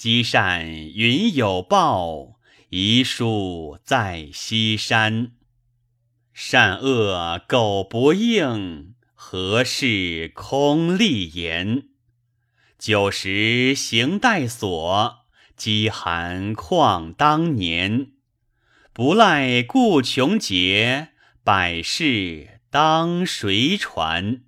积善云有报，遗书在西山。善恶苟不应，何事空立言？九十行带锁，饥寒况当年。不赖故穷节，百事当谁传？